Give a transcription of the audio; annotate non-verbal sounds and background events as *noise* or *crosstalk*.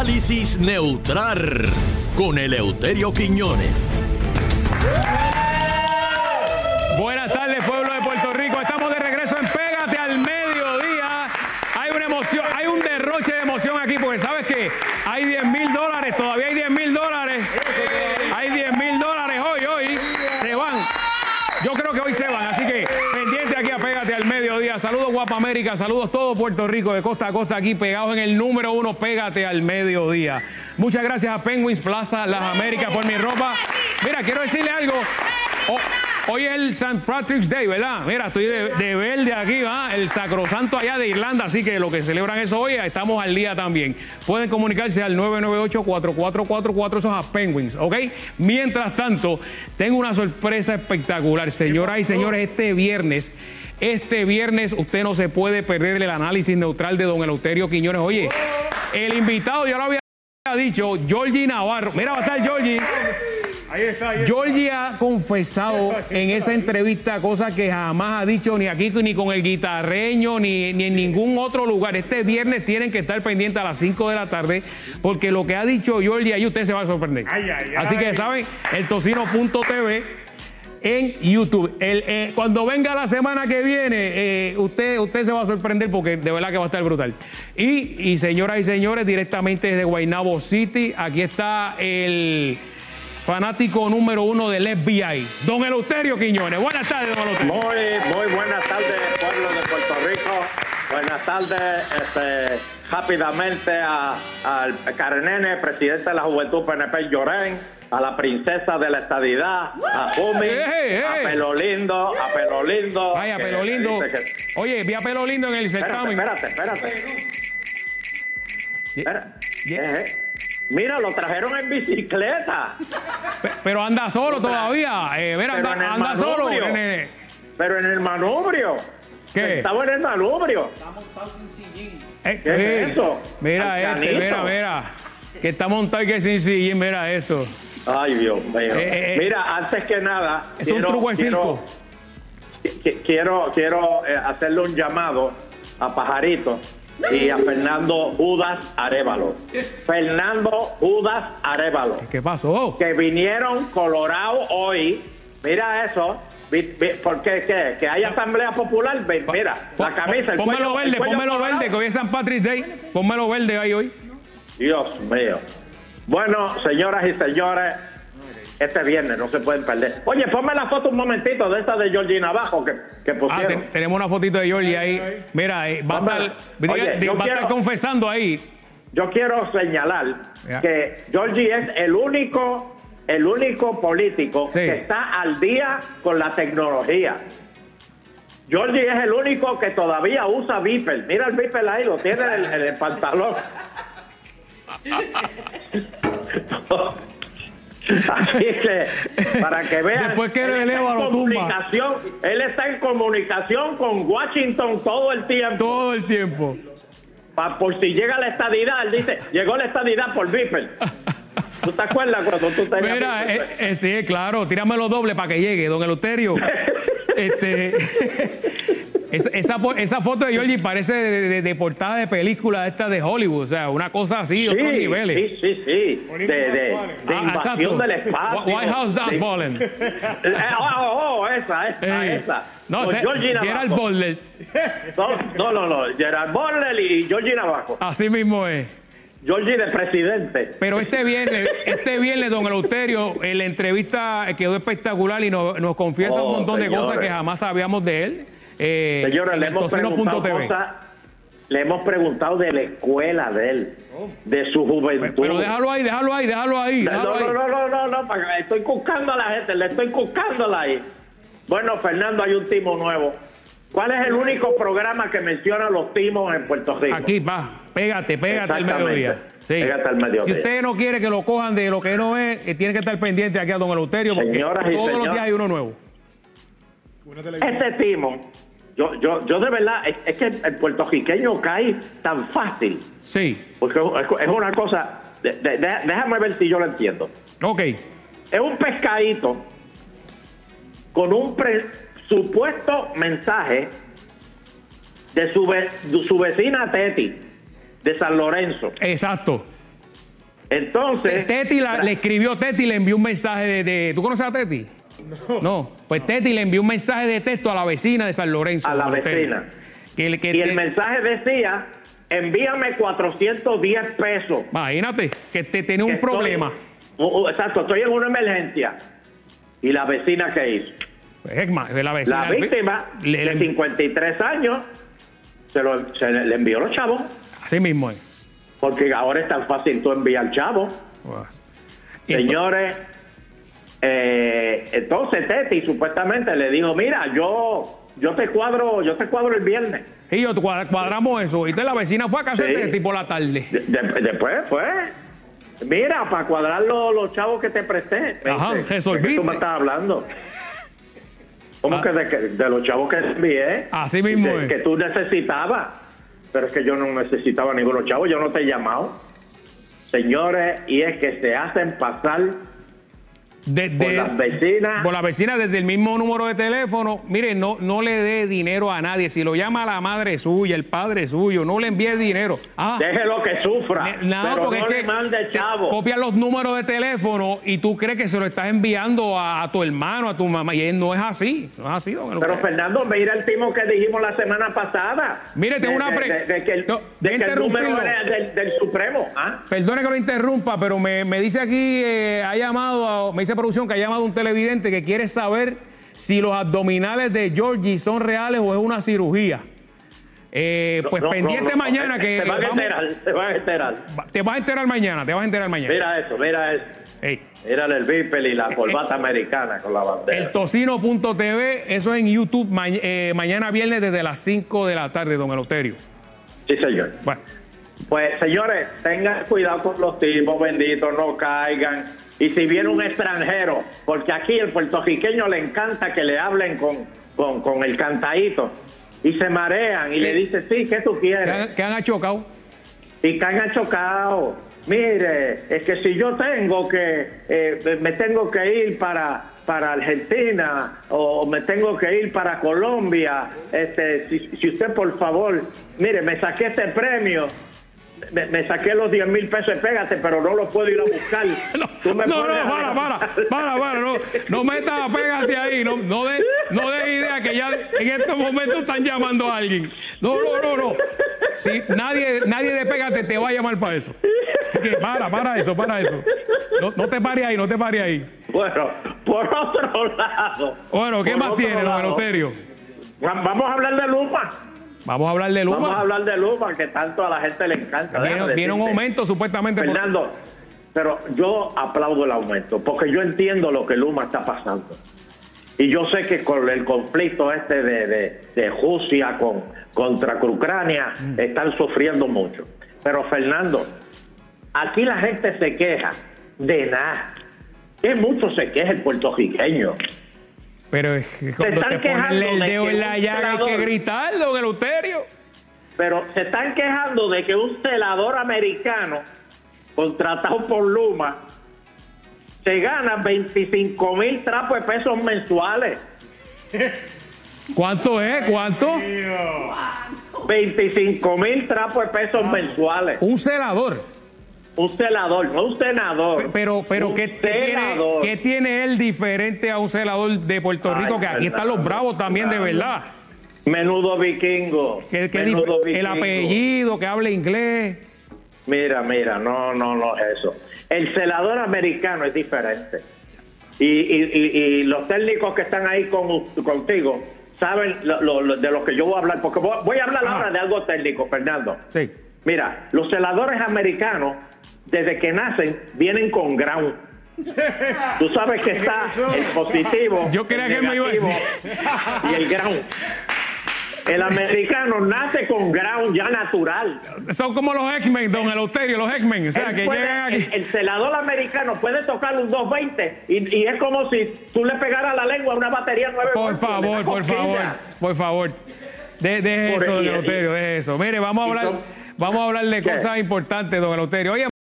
análisis neutral con Eleuterio Quiñones. Buenas tardes, pueblo de Puerto Rico. Estamos de regreso en Pégate al mediodía. Hay una emoción, hay un derroche de emoción aquí, porque sabes que hay 10 mil dólares, todavía hay 10 mil dólares. Hay 10 mil dólares hoy, hoy. Se van. Yo creo que hoy se van, así que pendiente aquí a Pégate al mediodía. América, saludos todo Puerto Rico, de costa a costa aquí pegados en el número uno, Pégate al mediodía. Muchas gracias a Penguins Plaza Las Américas por mi ropa. Mira, quiero decirle algo. Hoy es el St. Patrick's Day, ¿verdad? Mira, estoy de, de verde aquí, ¿va? El sacrosanto allá de Irlanda, así que lo que celebran eso hoy, estamos al día también. Pueden comunicarse al 998-4444, esos a Penguins, ¿ok? Mientras tanto, tengo una sorpresa espectacular. Señoras y señores, este viernes, este viernes usted no se puede perder el análisis neutral de don Eleuterio Quiñones. Oye, el invitado, ya lo había dicho, Georgie Navarro. Mira, va a estar Georgie. Ahí está, ahí está. Georgie ha confesado en esa entrevista cosas que jamás ha dicho ni aquí ni con el guitarreño ni, ni en ningún otro lugar. Este viernes tienen que estar pendientes a las 5 de la tarde porque lo que ha dicho Georgie ahí usted se va a sorprender. Ay, ay, ay. Así que saben, el tocino.tv en YouTube. Eh, cuando venga la semana que viene, eh, usted, usted se va a sorprender porque de verdad que va a estar brutal. Y, señoras y señores, directamente desde Guaynabo City, aquí está el fanático número uno del FBI, don Eleuterio Quiñones. Buenas tardes, don Eleuterio. Muy, muy buenas tardes, pueblo de Puerto Rico. Buenas tardes, este, rápidamente a- al Karenene, presidente de la Juventud PNP Llorén, a la princesa de la estadidad, a Jumi, ¡Eh, eh! a Pelo Lindo, a Pelo Lindo. Vaya, pelo lindo. que- Oye, vi a pelo lindo en el Espérate, certamen. espérate, espérate. Espera. Yeah. Eh, eh. Mira, lo trajeron en bicicleta, Pe- Pero anda solo todavía. Eh, mira, anda, en el anda solo. manubrio. nene. pero en el manubrio. ¿Qué? Estaba en el manubrio. Eh, ¿Qué es eh, eso? Mira este, mera, mira. Que está montado y que sin sillín, mira esto. Ay, Dios mío. Eh, eh, Mira, antes que nada. Es un truco de circo. Quiero, quiero, quiero, eh, hacerle un llamado a Pajarito y a Fernando Judas Arevalo. Fernando Judas Arevalo. ¿Qué pasó? Que vinieron Colorado hoy. Mira eso. Vi- vi- ¿Por qué? ¿Que hay asamblea popular? Mira, la camisa, el Pónmelo cuello- verde, pónmelo colorado. verde, que hoy es San Patrick's Day. Pónmelo verde ahí hoy. Dios mío. Bueno, señoras y señores, este viernes no se pueden perder. Oye, ponme la foto un momentito de esta de Georgina abajo que, que Ah, pusieron. ten- tenemos una fotito de Georgie ahí. Mira, eh, va, a estar, diga- Oye, diga- yo va a estar quiero- confesando ahí. Yo quiero señalar que Georgie es el único, el único político Sí. que está al día con la tecnología. Georgie es el único que todavía usa Viper. Mira el Viper ahí, lo tiene en el, en el pantalón. *laughs* *laughs* Así que, para que vean. Después que él lo está eleva, en comunicación, Él está en comunicación con Washington todo el tiempo. Todo el tiempo. Pa- por si llega la estadidad, él dice, llegó la estadidad por Viper. *laughs* ¿Tú te acuerdas cuando tú tenías Mira, eh, eh, sí, claro, tíramelo doble para que llegue, don Eleuterio. *laughs* este, esa, esa, foto de Georgie parece de, de- de portada de película esta de Hollywood, o sea, una cosa así, otros niveles. Sí, sí, sí. De, de, de Ah, invasión exacto. del espacio. White House Sí. fallen. *laughs* Eh, oh, oh, oh, esa, esa, Eh, esa. no, ese- Gerald. Butler, No, no, no, no. Gerard Borler y Georgie Navajo. así mismo es. Georgie de presidente. Pero este viernes, este viernes, don Eleuterio, en la entrevista quedó espectacular y nos, nos confiesa Oh, un montón de cosas que jamás sabíamos de él. Eh, Señores, en le hemos, preguntado cosas, le hemos preguntado de la escuela de él, de su juventud. Pero déjalo ahí, déjalo ahí, déjalo ahí. No, déjalo ahí. no, no, no, no, no, que- estoy buscando a la gente, le estoy buscándola ahí. Bueno, Fernando, hay un timo nuevo. ¿Cuál es el único programa que menciona los timos en Puerto Rico? Aquí va, pégate, pégate al mediodía. Sí. Pégate al mediodía. Si usted no quiere que lo cojan de lo que no es, eh, tiene que estar pendiente aquí a don Eleuterio porque Señoras y todos los días hay uno nuevo. Este timo, yo, yo, yo de verdad, es, es que el puertorriqueño cae tan fácil, Sí, porque es es una cosa, de- de- de- déjame ver si yo lo entiendo. ok. Es un pescadito con un pre- supuesto mensaje de su, ve- de su vecina Teti, de San Lorenzo. Exacto. Entonces, Teti la- le escribió Teti, le envió un mensaje de, de- ¿Tú conoces a Teti? No. Pues Teti le envió un mensaje de texto a la vecina de San Lorenzo. A la vecina. Que, le- que y el mensaje decía, envíame 410 pesos. Imagínate, que te tiene un estoy- problema. Uh, uh, exacto, estoy en una emergencia. ¿Y la vecina qué hizo? Pues, es más, de la vecina. La víctima le- de le- 53 años se, lo, se le envió los chavos, Así mismo es. porque ahora es tan fácil tú enviar chavos. Señores, eh, entonces Teti supuestamente le dijo, mira, yo yo te cuadro, yo te cuadro el viernes. Y yo cuad- cuadramos eso. Y la vecina fue a casa de Sí. Teti por la tarde. De- de- después fue, mira, para cuadrar los, los chavos que te presté. Ajá. ¿de qué tú me estás hablando? ¿Cómo Ah. que de, de los chavos que envié? Así mismo De- es. Que tú necesitabas. Pero es que yo no necesitaba ninguno chavo, yo no te he llamado. Señores, y es que se hacen pasar De, por de- las vecinas. por la vecina desde el mismo número de teléfono. Mire, no, no le dé dinero a nadie. Si lo llama la madre suya, el padre suyo, no le envíe dinero. Ah, Déjelo que sufra. Ne- pero porque no es le que mande chavo. copias los números de teléfono y tú crees que se lo estás enviando a, a tu hermano, a tu mamá, y no es así. No es así, don Pero. Fernando, mira el timo que dijimos la semana pasada. Mire, tengo De- una de- pre- de, de que el, No, de que el número interrumpirlo. era del, del Supremo. ¿ah? Perdone que lo interrumpa, pero me, me dice aquí, eh, ha llamado, a- me dice producción que ha llamado un televidente que quiere saber si los abdominales de Georgie son reales o es una cirugía. Eh, pues No, pendiente no, mañana que Se van a enterar, a te vas a enterar mañana, te vas a enterar mañana. Mira eso, mira eso. Ey. Mira el bípel y la corbata americana con la El bandera. tocino.tv, eso es en YouTube ma- eh, mañana viernes desde las 5 de la tarde, don Eleuterio. Sí, señor. Bueno, Pues, señores, tengan cuidado con los tipos, benditos, no caigan. Y si viene un extranjero, porque aquí el puertorriqueño le encanta que le hablen con, con, con el cantadito. Y se marean y le dicen, sí, ¿qué tú ¿qué quieres? han, qué han chocado? y caen a chocado. Mire, es que si yo tengo que, eh, me tengo que ir para, para Argentina o me tengo que ir para Colombia, este, si, si usted por favor, mire, me saqué este premio. Me, me saqué los 10 mil pesos de pégate, pero no lo puedo ir a buscar. *laughs* No, no, no, a- para, para, para, para, no, no metas, pégate ahí, no, no de, no de idea que ya en estos momentos están llamando a alguien. No, no, no, no. Si nadie, nadie de pégate te va a llamar para eso. Así que para, para eso, para eso. No, no te pares ahí, no te pares ahí. Bueno, por otro lado. Bueno, ¿qué más tiene, don lado, Eleuterio? Vamos a hablar de Luma. Vamos a hablar de Vamos a Luma. hablar de Luma, que tanto a la gente le encanta. Viene, un aumento supuestamente. por- Fernando, pero yo aplaudo el aumento, porque yo entiendo lo que Luma está pasando. Y yo sé que con el conflicto este de, de, de Rusia con, contra Ucrania Mm. están sufriendo mucho. Pero Fernando, aquí la gente se queja de nada. Que mucho se queja el puertorriqueño. Pero es que cuando están te ponen quejando el de dedo en la llaga hay que senador- gritar, don Eleuterio. Pero se están quejando de que un celador americano contratado por Luma se gana 25 mil trapos de pesos mensuales. *laughs* ¿Cuánto es? ¿Cuánto? 25 mil trapos de pesos mensuales. Un celador. Un celador, no un senador. Pero, pero Un ¿qué, qué tiene, qué tiene él diferente a un celador de Puerto Ay, Rico? Que aquí están los bravos también, de verdad. Menudo vikingo. Menudo dif- el apellido, que hable inglés. Mira, mira, no, no, no es eso. El celador americano es diferente. Y, y- y- y los técnicos que están ahí con, contigo saben lo- lo- lo- de lo que yo voy a hablar, porque voy, voy a hablar Ah. ahora de algo técnico, Fernando. Sí. Mira, los celadores americanos, desde que nacen, vienen con ground. Tú sabes que está el positivo, Yo creía el que me iba a decir. y el ground. El americano nace con ground ya natural. Son como los X-Men, don Eleuterio, los X-Men. O sea, Él que puede- llegan aquí. El, el celador americano puede tocar un 220 y, y es como si tú le pegaras la lengua a una batería 9 Por favor, por favor, por favor. De, de Por eso, don Eleuterio, de eso. Mire, vamos a hablar, son- vamos a hablar de ¿Qué? cosas importantes, don Eleuterio. Oye,